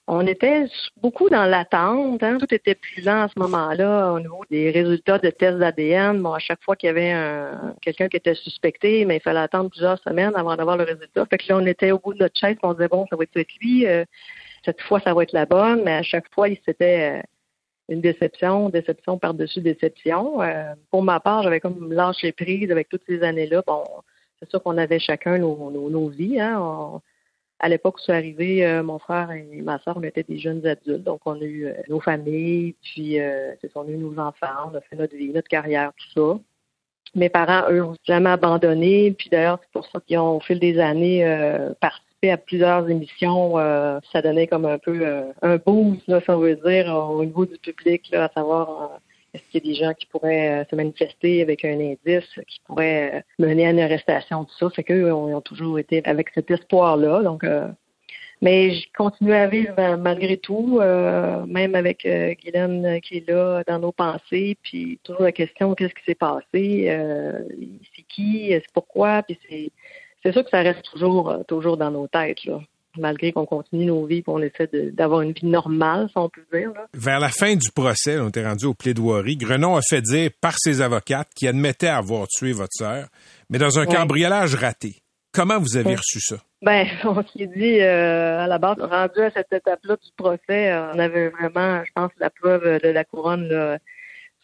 on était beaucoup dans l'attente. Hein. Tout était plus lent à ce moment-là au niveau des résultats de tests d'ADN. Bon, à chaque fois qu'il y avait un, quelqu'un qui était suspecté, mais il fallait attendre plusieurs semaines avant d'avoir le résultat. Fait que là, on était au bout de notre chaise, on disait bon, ça va être lui. Euh, cette fois, ça va être la bonne, mais à chaque fois, c'était euh, une déception, déception par-dessus déception. Euh, pour ma part, j'avais comme lâché prise avec toutes ces années-là. Bon, c'est sûr qu'on avait chacun nos, nos, vies. Hein. à l'époque où c'est arrivé, euh, mon frère et ma soeur, on était des jeunes adultes, donc on a eu euh, nos familles, puis euh, c'est on a eu nos enfants, on a fait notre vie, notre carrière, tout ça. Mes parents, eux, n'ont jamais abandonné, puis d'ailleurs, c'est pour ça qu'ils ont, au fil des années, à plusieurs émissions. ça donnait comme un peu un boost, là, si on veut dire, au niveau du public, à savoir est-ce qu'il y a des gens qui pourraient euh, se manifester avec un indice qui pourrait euh, mener à une arrestation, tout ça? Fait qu'eux ont, ont toujours été avec cet espoir-là. Donc, euh, mais je continue à vivre malgré tout, même avec Guylaine qui est là dans nos pensées, puis toujours la question qu'est-ce qui s'est passé, c'est qui, c'est pourquoi, puis c'est c'est sûr que ça reste toujours toujours dans nos têtes là malgré qu'on continue nos vies, qu'on essaie d'avoir une vie normale, si on peut dire. Vers la fin du procès, on était rendu au plaidoirie, Grenon a fait dire par ses avocates qu'il admettait avoir tué votre sœur, mais dans un cambriolage raté. Comment vous avez reçu ça? Ben, on s'est dit euh, à la base, rendu à cette étape-là du procès, on avait vraiment, je pense, la preuve de la couronne là,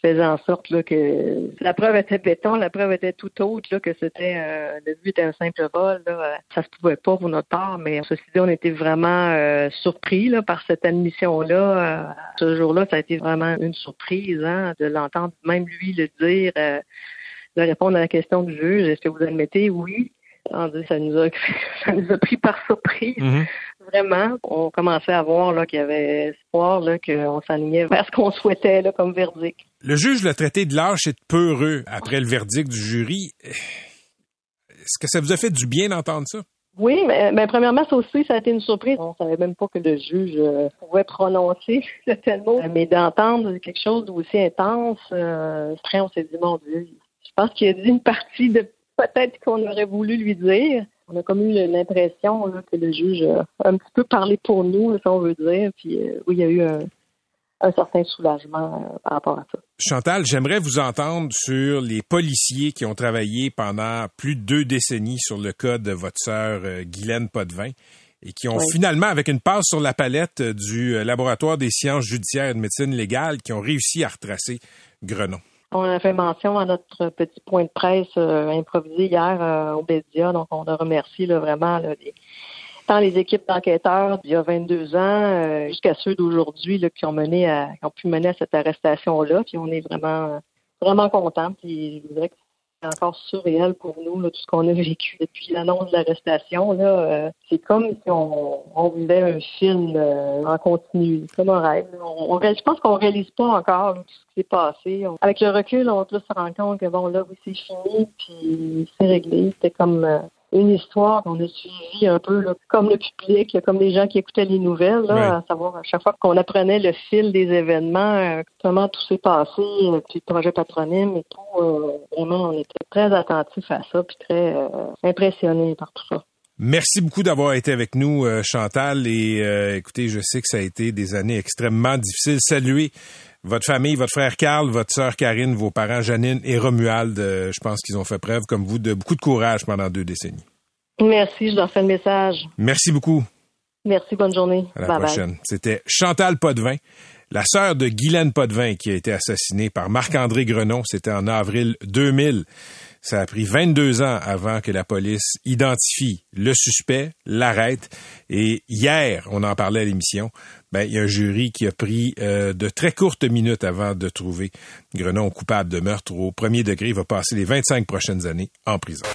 faisait en sorte là, que la preuve était béton, la preuve était tout autre, là, que c'était euh, le but était un simple vol. Là. Ça se pouvait pas pour notre part, mais ceci dit, on était vraiment euh, surpris là, par cette admission-là. Euh, ce jour-là, ça a été vraiment une surprise hein, de l'entendre même lui le dire, de répondre à la question du juge. Est-ce que vous admettez? Oui. Ça nous a, ça nous a pris par surprise. Mm-hmm vraiment, on commençait à voir là, qu'il y avait espoir, là, qu'on s'alignait vers ce qu'on souhaitait là, comme verdict. Le juge l'a traité de lâche et de peureux après le verdict du jury. Est-ce que ça vous a fait du bien d'entendre ça? Oui, mais, mais, premièrement, ça aussi, ça a été une surprise. On savait même pas que le juge euh, pouvait prononcer tel mot. Mais d'entendre quelque chose d'aussi intense, euh, après, on s'est dit, mon Dieu, je pense qu'il a dit une partie de peut-être qu'on aurait voulu lui dire on a comme eu l'impression que le juge a un petit peu parlé pour nous, si on veut dire. Puis euh, oui, il y a eu un certain soulagement euh, par rapport à ça. Chantal, j'aimerais vous entendre sur les policiers qui ont travaillé pendant plus de deux décennies sur le cas de votre sœur euh, Guylaine Potvin et qui ont finalement, avec une passe sur la palette du euh, laboratoire des sciences judiciaires et de médecine légale, qui ont réussi à retracer Grenon. On a fait mention à notre petit point de presse improvisé hier au Bédia, donc on a remercié vraiment les, tant les équipes d'enquêteurs il y a 22 ans euh, jusqu'à ceux d'aujourd'hui qui ont mené à, qui ont pu mener à cette arrestation-là. Puis on est vraiment vraiment contents. Puis je voudrais que encore surréel pour nous, tout ce qu'on a vécu depuis l'annonce de l'arrestation. Là, euh, c'est comme si on, on vivait un film euh, en continu, comme un rêve. On, je pense qu'on réalise pas encore tout ce qui s'est passé. avec le recul, on peut se rendre compte que bon, là, oui, c'est fini, puis c'est réglé. C'était comme une histoire qu'on a suivie un peu comme le public, comme les gens qui écoutaient les nouvelles, là, à savoir à chaque fois qu'on apprenait le fil des événements, euh, comment tout s'est passé, euh, puis le projet patronyme et tout. Euh, vraiment, on était très attentifs à ça, puis très impressionnés par tout ça. Merci beaucoup d'avoir été avec nous, Chantal. Et écoutez, je sais que ça a été des années extrêmement difficiles. Saluez votre famille, votre frère Carl, votre sœur Karine, vos parents Janine et Romuald, euh, je pense qu'ils ont fait preuve, comme vous, de beaucoup de courage pendant deux décennies. Merci, je leur fais le message. Merci beaucoup. Merci, bonne journée. À la prochaine. C'était Chantal Potvin, la sœur de Guylaine Potvin, qui a été assassinée par Marc-André Grenon. C'était en avril 2000. Ça a pris 22 ans avant que la police identifie le suspect, l'arrête. Et hier, on en parlait à l'émission, ben, il y a un jury qui a pris euh, de très courtes minutes avant de trouver Grenon coupable de meurtre au premier degré. Il va passer les 25 prochaines années en prison.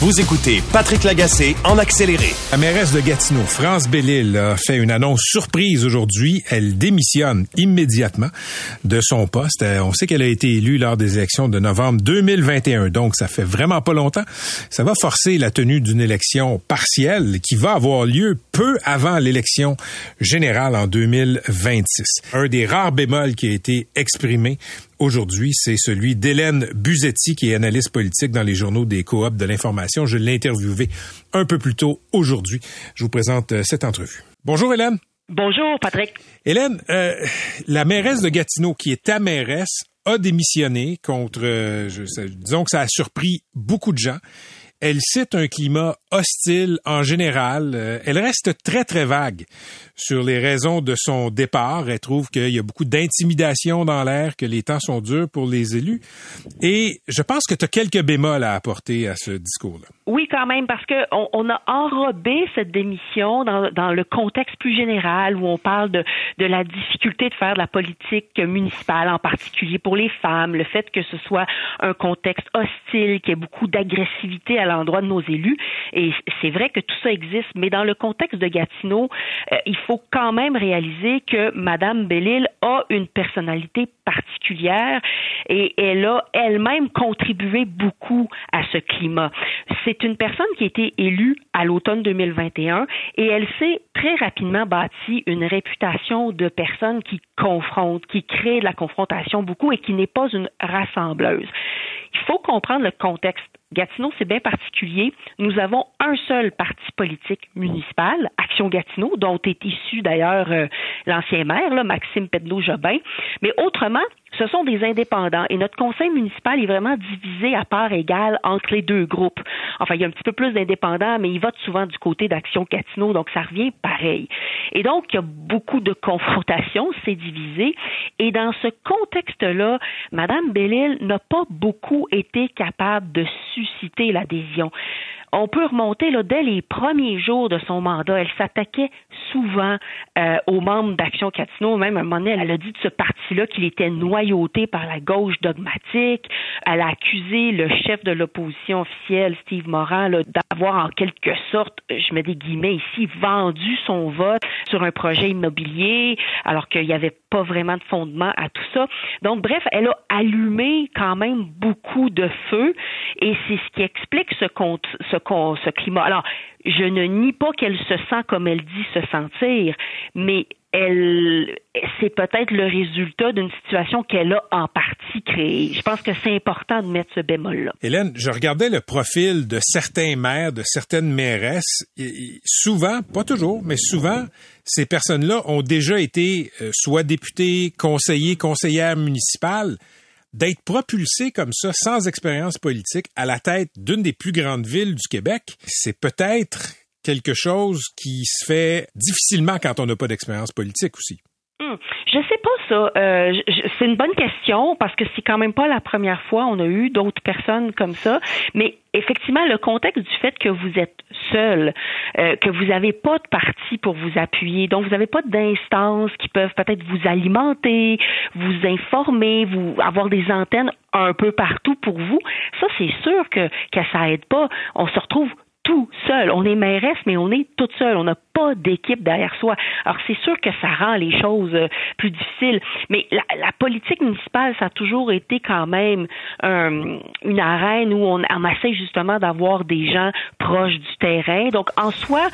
Vous écoutez Patrick Lagacé en accéléré. La mairesse de Gatineau, France Bellil, a fait une annonce surprise aujourd'hui. Elle démissionne immédiatement de son poste. Euh, on sait qu'elle a été élue lors des élections de novembre 2021, donc ça fait vraiment pas longtemps. Ça va forcer la tenue d'une élection partielle qui va avoir lieu peu avant l'élection générale en 2026. Un des rares bémols qui a été exprimé aujourd'hui, c'est celui d'Hélène Buzetti, qui est analyste politique dans les journaux des coops de l'information. Je l'ai interviewée un peu plus tôt aujourd'hui. Je vous présente euh, cette entrevue. Bonjour Hélène. Bonjour Patrick. Hélène, euh, la mairesse de Gatineau, qui est ta mairesse, a démissionné contre, euh, je, disons que ça a surpris beaucoup de gens. Elle cite un climat hostile en général. Euh, elle reste très, très vague sur les raisons de son départ. Elle trouve qu'il y a beaucoup d'intimidation dans l'air, que les temps sont durs pour les élus. Et je pense que tu as quelques bémols à apporter à ce discours-là. Oui, quand même, parce qu'on on a enrobé cette démission dans, le contexte plus général où on parle de, la difficulté de faire de la politique municipale, en particulier pour les femmes, le fait que ce soit un contexte hostile, qu'il y ait beaucoup d'agressivité à l'endroit de nos élus. Et c'est vrai que tout ça existe, mais dans le contexte de Gatineau, euh, faut quand même réaliser que Madame Bellil a une personnalité particulière et elle a elle-même contribué beaucoup à ce climat. C'est une personne qui a été élue à l'automne 2021 et elle s'est très rapidement bâti une réputation de personne qui confronte, qui crée de la confrontation beaucoup et qui n'est pas une rassembleuse. Il faut comprendre le contexte. Gatineau, c'est bien particulier. Nous avons un seul parti politique municipal, Action Gatineau, dont est issu d'ailleurs euh, l'ancien maire, Maxime Pedneau-Jobin. Mais autrement, ce sont des indépendants et notre conseil municipal est vraiment divisé à part égale entre les deux groupes. Enfin, il y a un petit peu plus d'indépendants, mais ils votent souvent du côté d'Action Gatineau, donc ça revient pareil. Et donc, il y a beaucoup de confrontations, c'est divisé. Et dans ce contexte-là, Madame Bellil n'a pas beaucoup été capable de susciter l'adhésion on peut remonter là, dès les premiers jours de son mandat. Elle s'attaquait souvent euh, aux membres d'Action Catino. Même à un moment donné, elle a dit de ce parti-là qu'il était noyauté par la gauche dogmatique. Elle a accusé le chef de l'opposition officielle, Steve Morin, d'avoir en quelque sorte, je mets des guillemets ici, vendu son vote sur un projet immobilier, alors qu'il n'y avait pas vraiment de fondement à tout ça. Donc, bref, elle a allumé quand même beaucoup de feu et c'est ce qui explique ce, ce ce, climat. Alors, je ne nie pas qu'elle se sent comme elle dit se sentir, mais elle, c'est peut-être le résultat d'une situation qu'elle a en partie créée. Je pense que c'est important de mettre ce bémol-là. Hélène, je regardais le profil de certains maires, de certaines mairesses. souvent, pas toujours, mais souvent, ces personnes-là ont déjà été euh, soit députés, conseillers, conseillères municipales. D'être propulsées comme ça, sans expérience politique, à la tête d'une des plus grandes villes du Québec, c'est peut-être quelque chose qui se fait difficilement quand on n'a pas d'expérience politique aussi. Hmm. Euh, c'est une bonne question parce que c'est quand même pas la première fois on a eu d'autres personnes comme ça. Mais effectivement, le contexte du fait que vous êtes seul, euh, que vous n'avez pas de parti pour vous appuyer, donc vous n'avez pas d'instances qui peuvent peut-être vous alimenter, vous informer, vous avoir des antennes un peu partout pour vous. Ça, c'est sûr que que ça aide pas. On se retrouve tout seul. On est mairesse, mais on est toute seule. On n'a pas d'équipe derrière soi. Alors, c'est sûr que ça rend les choses euh, plus difficiles. Mais la, politique municipale, ça a toujours été quand même une arène où on, on essaie justement d'avoir des gens proches du terrain. Donc, en soi,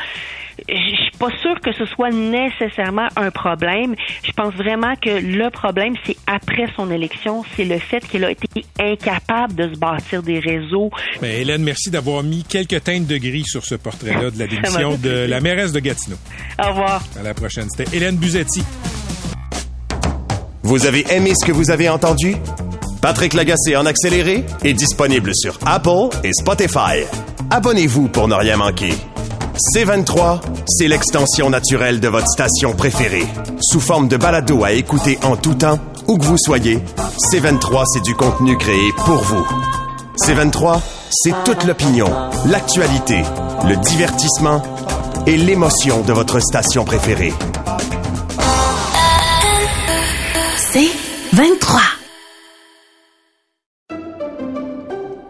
je suis pas sûre que ce soit nécessairement un problème. Je pense vraiment que le problème, c'est après son élection, c'est le fait qu'elle a été incapable de se bâtir des réseaux. Mais Hélène, merci d'avoir mis quelques teintes de gris sur ce portrait-là de la démission de la mairesse de Gatineau. Au revoir. À la prochaine. C'était Hélène Buzetti. Vous avez aimé ce que vous avez entendu? Patrick Lagacé en accéléré est disponible sur Apple et Spotify. Abonnez-vous pour ne rien manquer. C23, c'est l'extension naturelle de votre station préférée. Sous forme de balado à écouter en tout temps, où que vous soyez, C23, c'est du contenu créé pour vous. C23, c'est toute l'opinion, l'actualité, le divertissement et l'émotion de votre station préférée. C23.